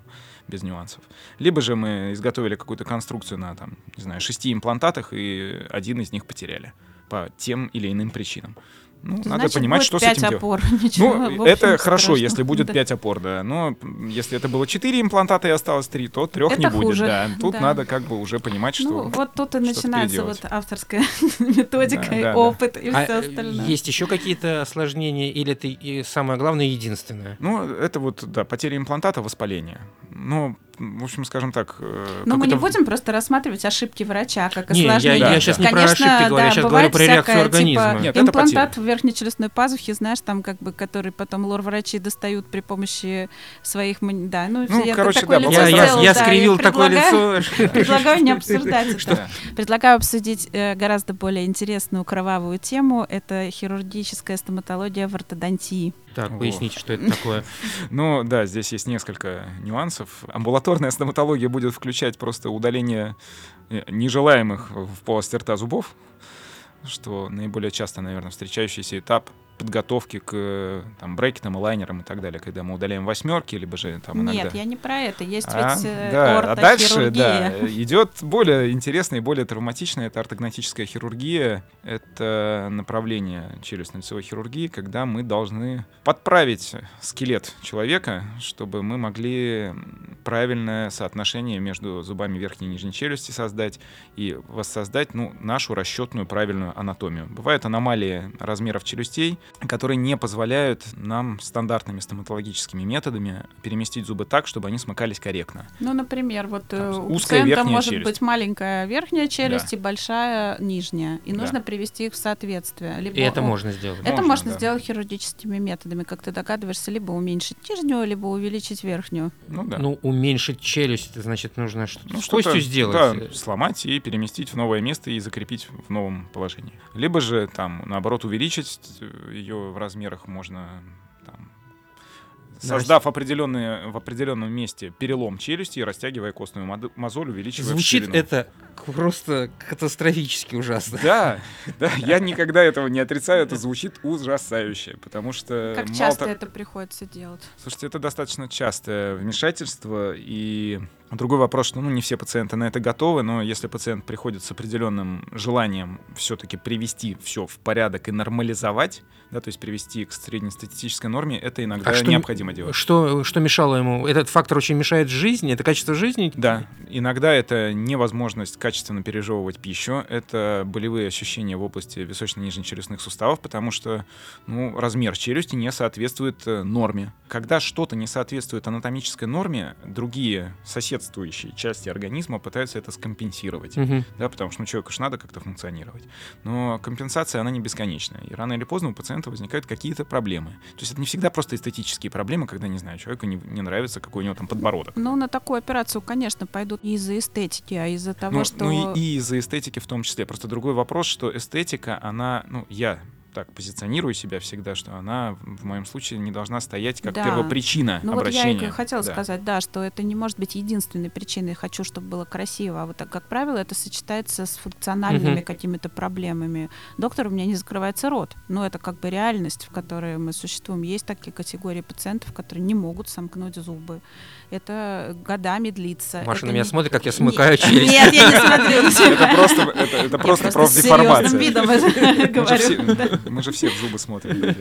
E: без нюансов. Либо же мы изготовили какую-то конструкцию на там, не знаю, шести имплантатах и один из них потеряли по тем или иным причинам. Ну, надо
D: Значит,
E: понимать,
D: будет
E: что с этим делать.
D: опор. Ничего, в
E: Ну, это хорошо,
D: страшного.
E: если будет
D: Да.
E: 5 опор, да. Но если это было 4 имплантата и осталось 3, то трех
D: Это
E: не будет.
D: хуже,
E: Да. Тут
D: да.
E: надо как бы уже понимать, что.
D: Ну, вот тут и начинается вот авторская методика,
E: Да,
D: и
E: да, да.
D: опыт, и
A: А,
D: все
A: э,
D: остальное.
A: есть еще какие-то осложнения, или это и самое главное, единственное?
E: Ну, это вот, да, потеря имплантата, воспаление. Ну, в общем, скажем так. э,
D: Но мы не будем просто рассматривать ошибки врача как
A: Не, я-
D: осложнение.
E: я
A: щас не про
D: Конечно,
A: ошибки говорю, я
D: да,
A: щас
D: бывает
A: говорю про реакцию
D: всякое,
A: организма.
D: Типа,
E: Нет, это
D: имплантат в верхнечелюстной пазухе, знаешь, там как бы, который потом лор-врачи достают при помощи своих... Да, ну,
E: Ну,
D: я
E: короче,
D: такое
E: да,
D: лицо
A: Я,
E: бывает
A: я- я
D: да,
A: скривил такое
D: предлагаю-
A: лицо.
D: Предлагаю не обсуждать это.
E: Да.
D: Предлагаю обсудить э, гораздо более интересную кровавую тему. Это хирургическая стоматология в ортодонтии.
A: Так, поясните, что это такое.
E: Ну, да, здесь есть несколько нюансов. Амбулаторная стоматология будет включать просто удаление э, нежелаемых в полости рта зубов, что наиболее часто, наверное, встречающийся этап подготовки к там, брекетам, лайнерам и так далее, когда мы удаляем восьмерки, либо же там иногда...
D: Нет, я не про это. Есть
E: А,
D: ведь э,
E: да, а дальше, да, идет более интересная и более травматичная, это ортогнатическая хирургия. Это направление челюстно-лицевой хирургии, когда мы должны подправить скелет человека, чтобы мы могли правильное соотношение между зубами верхней и нижней челюсти создать и воссоздать ну, нашу расчетную правильную анатомию. Бывают аномалии размеров челюстей, которые не позволяют нам стандартными стоматологическими методами переместить зубы так, чтобы они смыкались корректно.
D: Ну, например, вот э,
E: Там
D: у
E: узкая
D: пациента
E: верхняя
D: может
E: челюсть.
D: быть маленькая верхняя челюсть
E: Да.
D: и большая нижняя. И
E: Да.
D: нужно привести их в соответствие. Либо
A: И это
D: у-
A: можно сделать.
D: Это
E: Можно,
D: можно
E: да.
D: сделать хирургическими методами, как ты догадываешься, либо уменьшить нижнюю, либо увеличить верхнюю.
E: Ну да.
A: Ну, уменьшить челюсть, это значит, нужно что-то
E: Ну,
A: с костью сделать.
E: Да, сломать и переместить в новое место и закрепить в новом положении. Либо же там, наоборот, увеличить ее в размерах можно там, создав определенные, в определенном месте перелом челюсти и растягивая костную мозоль, увеличивая
A: Звучит
E: ширину.
A: это просто катастрофически ужасно.
E: Да, да, я никогда этого не отрицаю, это звучит ужасающе, потому что...
D: Как часто
E: то-
D: это приходится делать?
E: Слушайте, это достаточно частое вмешательство, и другой вопрос, что ну, не все пациенты на это готовы, но если пациент приходит с определенным желанием все-таки привести все в порядок и нормализовать, да, то есть привести к среднестатистической норме, это иногда
A: А что
E: необходимо делать.
A: Что, что мешало ему? Этот фактор очень мешает жизни? Это качество жизни?
E: Да, иногда это невозможность качественно пережевывать пищу, это болевые ощущения в области височно-нижнечелюстных суставов, потому что ну, размер челюсти не соответствует э, норме. Когда что-то не соответствует анатомической норме, другие соседствующие части организма пытаются это скомпенсировать.
A: Мгм.
E: Да, потому что ну, человеку же надо как-то функционировать. Но компенсация, она не бесконечная. И рано или поздно у пациента возникают какие-то проблемы. То есть это не всегда просто эстетические проблемы, когда, не знаю, человеку не, не нравится, какой у него там подбородок.
D: Ну, на такую операцию, конечно, пойдут не из-за эстетики, а из-за того,
E: Ну,
D: что...
E: ну и, и из-за эстетики в том числе. Просто другой вопрос, что эстетика, она, ну, я так позиционирую себя всегда, что она в моем случае не должна стоять как
D: Да.
E: первопричина
D: Ну вот
E: обращения.
D: я и хотела
E: Да.
D: сказать, да, что это не может быть единственной причиной. Хочу, чтобы было красиво. А вот так, как правило, это сочетается с функциональными
A: Мгм.
D: какими-то проблемами. Доктор, у меня не закрывается рот. Но это как бы реальность, в которой мы существуем. Есть такие категории пациентов, которые не могут сомкнуть зубы. Это годами длится.
A: Маша
D: Это
A: на меня
D: не-
A: смотрит, как я
D: Не-
A: смыкаю челюсть.
D: Нет, я не смотрю на тебя.
E: Это просто, это, это просто профдеформация.
D: видом это
E: Мы же,
D: говорю.
E: все, мы же все в зубы смотрим.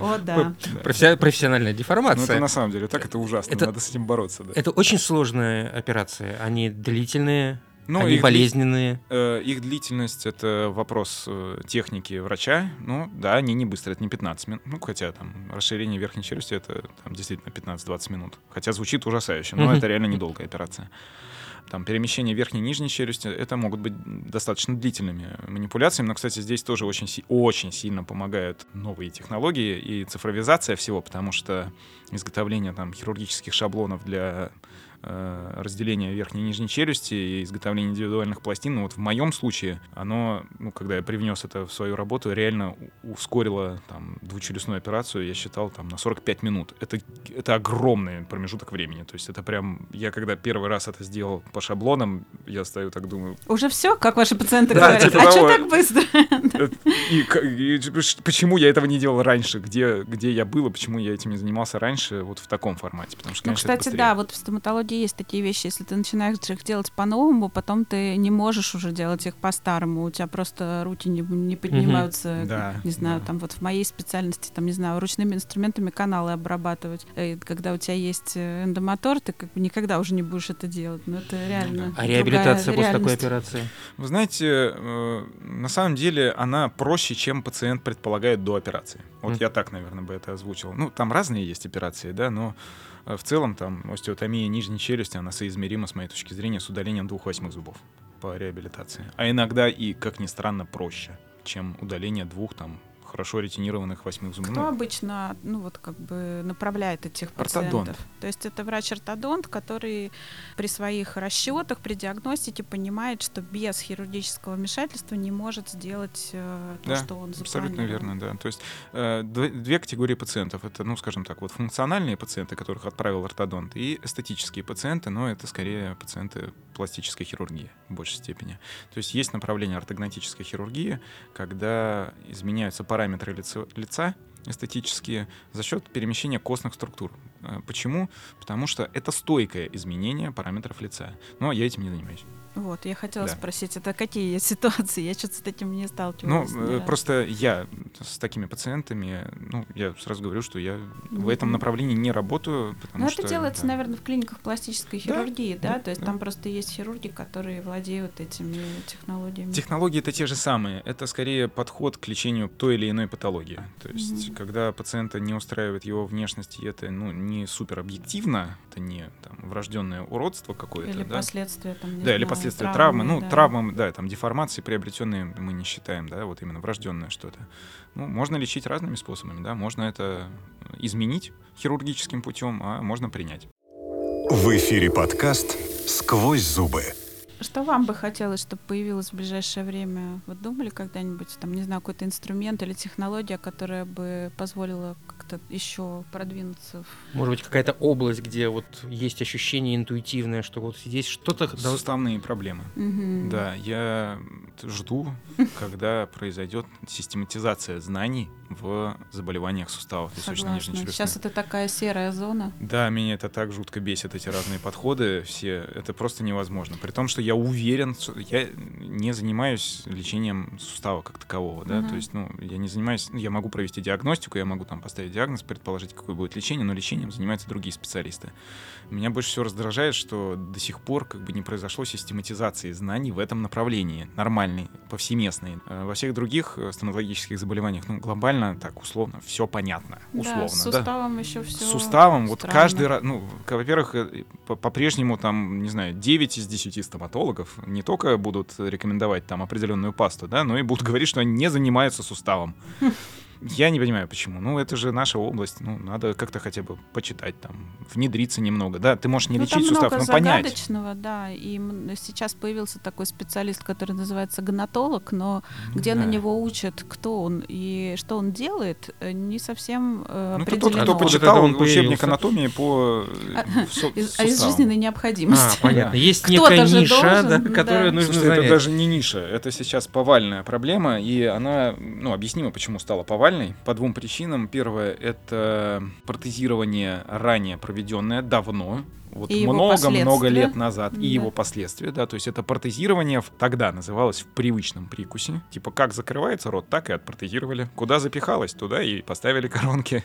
D: О, да.
A: Профессиональная
E: Ну,
A: деформация.
E: это на самом деле так, это ужасно. Надо с этим бороться.
A: Это очень сложные операции. Они длительные,
E: Ну,
A: они
E: их дли-
A: болезненные.
E: Э, Их длительность — это вопрос э, техники врача. Ну, да, они не быстрые, это не 15 минут. Ну, хотя там расширение верхней челюсти — это там, действительно 15-20 минут. Хотя звучит ужасающе, но это реально недолгая операция. Там перемещение верхней и нижней челюсти — это могут быть достаточно длительными манипуляциями. Но, кстати, здесь тоже очень, очень сильно помогают новые технологии и цифровизация всего, потому что изготовление там хирургических шаблонов для э, разделения верхней и нижней челюсти и изготовления индивидуальных пластин, ну вот в моем случае оно, ну, когда я привнес это в свою работу, реально ускорило там двучелюстную операцию, я считал там на 45 минут. Это, это огромный промежуток времени. То есть это прям, я когда первый раз это сделал по шаблонам, я стою так думаю,
D: Уже все, как ваши пациенты
E: Да,
D: говорят?
E: типа
D: а что так быстро?
E: э, и, почему я этого не делал раньше, где, где я был и почему я этим не занимался раньше вот в таком формате. Потому что,
D: Ну,
E: конечно,
D: кстати, да, вот в стоматологии есть такие вещи. Если ты начинаешь их делать по-новому, потом ты не можешь уже делать их по-старому. У тебя просто руки не, не поднимаются.
E: Да,
D: не знаю,
E: да.
D: там вот в моей специальности, там, не знаю, ручными инструментами каналы обрабатывать. И когда у тебя есть э, эндомотор, ты как бы никогда уже не будешь это делать. Ну, это реально
A: А реабилитация после такой операции?
E: Вы знаете, э, на самом деле она проще, чем пациент предполагает до операции. Вот
A: Мгм.
E: я так, наверное, бы это озвучил. Ну, там разные есть операции, да, но э, в целом там остеотомия нижней челюсти, она соизмерима, с моей точки зрения, с удалением двух восьмых зубов по реабилитации. А иногда и, как ни странно, проще, чем удаление двух там хорошо ретинированных восьмых зубов.
D: Кто
E: Ну,
D: обычно, ну вот как бы направляет этих
E: Ортодонт.
D: пациентов? То есть это врач-ортодонт, который при своих расчетах, при диагностике понимает, что без хирургического вмешательства не может сделать э, то,
E: Да,
D: что он
E: Абсолютно верно, да. То есть э, дв- две категории пациентов. Это, ну, скажем так, вот функциональные пациенты, которых отправил ортодонт, и эстетические пациенты, но это скорее пациенты пластической хирургии в большей степени. То есть есть направление ортогнатической хирургии, когда изменяются параметры лица, лица эстетические за счет перемещения костных структур. Э, Почему? Потому что это стойкое изменение параметров лица. Но я этим не занимаюсь.
D: Вот, я хотела
E: Да.
D: спросить, это какие ситуации? Я что-то с этим не
E: Ну,
D: сталкивалась. ни
E: э, просто я с такими пациентами, ну, я сразу говорю, что я в этом направлении не работаю, потому
D: Но
E: что...
D: это делается,
E: да.
D: наверное, в клиниках пластической
E: Да,
D: хирургии, да?
E: да,
D: То есть
E: да.
D: там просто есть хирурги, которые владеют этими технологиями.
E: Технологии это те же самые. Это скорее подход к лечению той или иной патологии. То есть,
D: Мгм.
E: когда пациента не устраивает его внешность, и это ну, не супер объективно, это не там, врожденное уродство какое-то,
D: Или
E: да?
D: последствия там, не
E: Да, или
D: знаю,
E: последствия травмы. Ну,
D: да.
E: травмы, да, там деформации приобретенные мы не считаем, да, вот именно врожденное что-то. Ну, можно лечить разными способами, да, можно это изменить хирургическим путем, а можно принять.
C: В эфире подкаст «Сквозь зубы».
D: Что вам бы хотелось, чтобы появилось в ближайшее время? Вы думали когда-нибудь, там, не знаю, какой-то инструмент или технология, которая бы позволила как-то еще продвинуться?
A: Может быть, какая-то область, где вот есть ощущение интуитивное, что вот здесь что-то...
E: Суставные проблемы.
D: Мгм.
E: Да, я жду, когда произойдет систематизация знаний в заболеваниях суставов челюстной.
D: Сейчас это такая серая зона.
E: Да, меня это так жутко бесит, эти разные подходы, все, это просто невозможно. При том, что я уверен, что я не занимаюсь лечением сустава как такового, да,
D: Мгм.
E: то есть, ну, я не занимаюсь, я могу провести диагностику, я могу там поставить диагноз, предположить, какое будет лечение, но лечением занимаются другие специалисты. Меня больше всего раздражает, что до сих пор как бы не произошло систематизации знаний в этом направлении, нормальной, повсеместной. Э, Во всех других э, стоматологических заболеваниях, ну, глобально, так, условно, все понятно, условно,
D: да, с
E: да.
D: суставом еще все.
E: С суставом, вот каждый раз, ну, во-первых, э, по- по-прежнему там, не знаю, 9 из 10 стоматологов не только будут рекомендовать там определенную пасту, да, но и будут говорить, что они не занимаются суставом. Я не понимаю, почему. Ну, это же наша область. Ну, надо как-то хотя бы почитать там, внедриться немного. Да, ты можешь не
D: ну, там
E: лечить сустав,
D: много
E: но понять.
D: загадочного, да. И сейчас появился такой специалист, который называется гонатолог, но где на
E: Да.
D: него учат, кто он и что он делает, э, не совсем э,
E: Ну, это тот,
D: определено.
E: кто почитал
A: он
E: учебник
A: появился?
E: анатомии по э,
D: А,
E: су-
D: Из, а из жизненной
A: А,
D: необходимости.
A: понятно. Есть некая ниша,
D: должен,
A: да,
D: да.
A: которую нужно
E: Слушайте, это
A: занять.
E: даже не ниша, это сейчас повальная проблема, и она, ну, объяснима, почему стала повальной. По двум причинам. Первое — это протезирование ранее проведенное давно, вот
D: И его
E: много-много лет назад, и
D: Да.
E: его последствия, да, то есть это протезирование тогда называлось в привычном прикусе, типа как закрывается рот, так и отпротезировали, куда запихалось, туда и поставили коронки,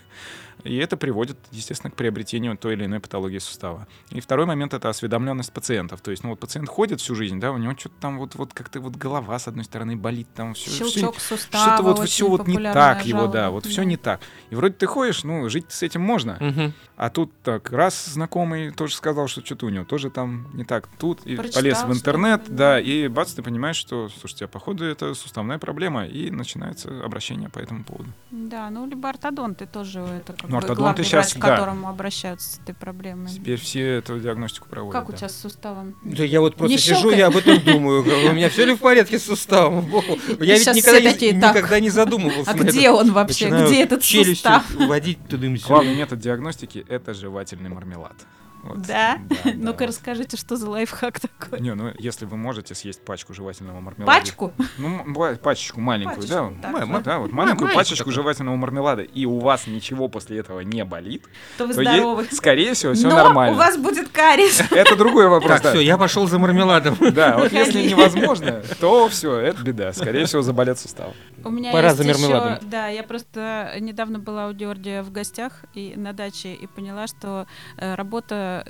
E: и это приводит, естественно, к приобретению той или иной патологии сустава. И второй момент — это осведомленность пациентов, то есть, ну вот пациент ходит всю жизнь, да, у него что-то там вот, вот как-то вот голова с одной стороны болит, там все,
D: Щелчок сустава.
E: что-то вот все вот не так его,
D: жалоба.
E: да, вот все не так. И вроде ты ходишь, ну, жить с этим можно.
A: Мгм.
E: А тут так, раз знакомый тоже сказал, что что-то у него тоже там не так. Тут и
D: Прочитал
E: полез в интернет,
D: что-то,
E: да,
D: да.
E: и бац, ты понимаешь, что, слушайте, а походу это суставная проблема, и начинается обращение по этому поводу.
D: Да, ну либо ортодонты тоже это как
E: Ну,
D: бы
E: ортодонты
D: главный
E: щас,
D: врач, к
E: да.
D: которому обращаются с этой проблемой.
E: Теперь все эту диагностику проводят.
D: Как у
E: да.
D: тебя с суставом?
A: Да я вот просто
D: Не
A: сижу, я об этом думаю. говорю, У меня все ли в порядке с суставом? Я ведь никогда не- никогда не задумывался
D: А где он вообще? Где этот сустав?
A: водить туда
E: Главный метод диагностики — это жевательный мармелад. Вот.
D: Да?
E: да,
D: Ну-ка
E: да.
D: расскажите, что за лайфхак такой?
E: Не, ну если вы можете съесть пачку жевательного мармелада.
D: Пачку?
E: Ну, пачечку маленькую,
D: Пачечку,
E: да?
D: так,
E: ма- да, вот
A: Ма-
E: маленькую пачечку жевательного мармелада, и у вас ничего после этого не болит,
D: То вы
E: то е-
D: здоровы.
E: скорее всего, все
D: Но
E: нормально.
D: у вас будет кариес.
E: Это другой вопрос.
A: Так,
E: да.
A: все, я пошел за мармеладом.
E: Да, вот если невозможно, то все, это беда. Скорее всего, заболят суставы.
D: У меня
A: Пора
D: есть
A: за мармеладом.
D: ещё- Да, я просто недавно была у Георгия в гостях и на даче и поняла, что э,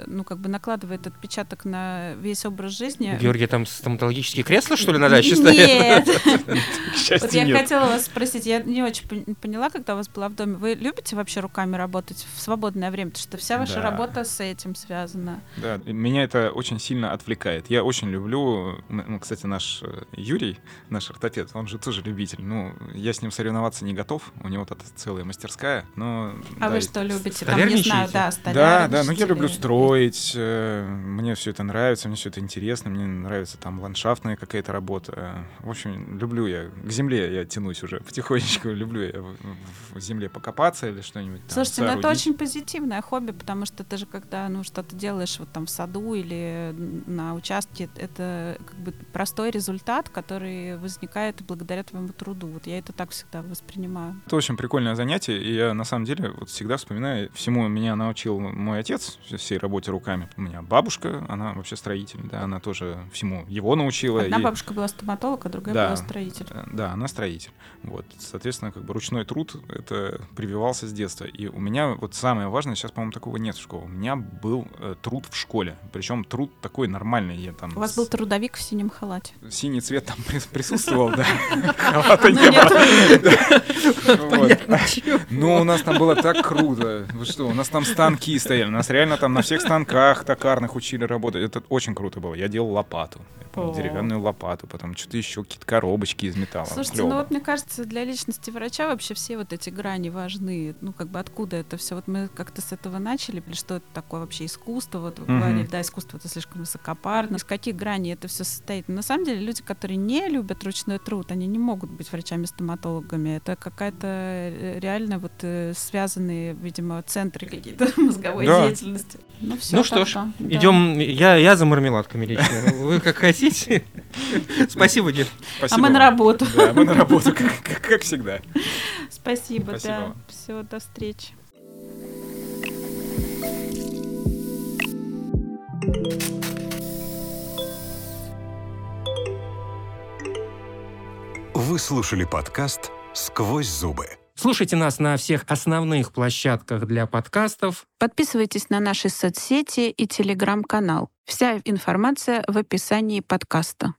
D: ну как бы накладывает отпечаток на весь образ жизни.
A: Георгий, там стоматологические кресла, что ли, на даче стоят?
D: Нет. Вот я хотела вас спросить, я не очень пон- поняла, когда у вас была в доме. Вы любите вообще руками работать в свободное время? Потому что вся ваша работа с этим связана.
E: Да, меня это очень сильно отвлекает. Я очень люблю, ну, кстати, наш э, Юрий, наш ортопед, он же тоже любитель. Ну, я с ним соревноваться не готов, у него тут целая мастерская, но...
D: А вы что любите? Там, не знаю, да,
E: Да, да, ну я люблю строить, э, мне все это нравится, мне все это интересно, мне нравится там ландшафтная какая-то работа. В общем, люблю я, к земле я тянусь уже потихонечку, люблю я в, земле покопаться или что-нибудь
D: Слушайте, ну это очень позитивное хобби, потому что ты же когда ну что-то делаешь вот там в саду или на участке, это как бы простой результат, который возникает благодаря твоему труду. Вот я это так всегда воспринимаю.
E: Это очень прикольное занятие, и я на самом деле вот всегда вспоминаю, всему меня научил мой отец, всей работе руками. У меня бабушка, она вообще строитель, да, она тоже всему его научила.
D: Одна
E: и-
D: бабушка была стоматолог, а другая
E: Да.
D: была строитель.
E: Э, Да, она строитель. Вот, соответственно, как бы ручной труд это прививался с детства. И у меня вот самое важное, сейчас, по-моему, такого нет в школе. У меня был э, труд в школе. Причем труд такой нормальный. Я там
D: У вас был трудовик в синем халате.
E: синий цвет там прис- присутствовал, да. Халата не Вот. Ну, у нас там было так круто. Вы что, у нас там станки стояли. Нас реально там на всех станках токарных учили работать. Это очень круто было. Я делал лопату. Я помню, деревянную лопату. Потом что-то еще, какие-то коробочки из металла.
D: Слушайте,
E: Клёво.
D: ну вот мне кажется, для личности врача вообще все вот эти грани важны. Ну, как бы откуда это все? Вот мы как-то с этого начали, или что это такое вообще искусство? Вот вы
E: Мгм.
D: говорили, да, искусство это слишком высокопарно. Из каких граней это все состоит? Но на самом деле люди, которые не любят ручной труд, они не могут быть врачами-стоматологами. Это какая-то э, реально вот э, связанные, видимо, центры какие-то мозговой
E: Да.
D: деятельности. Ну, всё
A: Ну что ж,
D: да.
A: идем. Я, я за мармеладками лично. Вы как хотите. Спасибо, Дим.
D: А мы на работу.
E: Да, мы на работу, как, всегда.
D: Спасибо,
E: Спасибо
D: да. Все, до встречи.
C: Вы слушали подкаст «Сквозь зубы».
A: Слушайте нас на всех основных площадках для подкастов.
B: Подписывайтесь на наши соцсети и телеграм-канал. Вся информация в описании подкаста.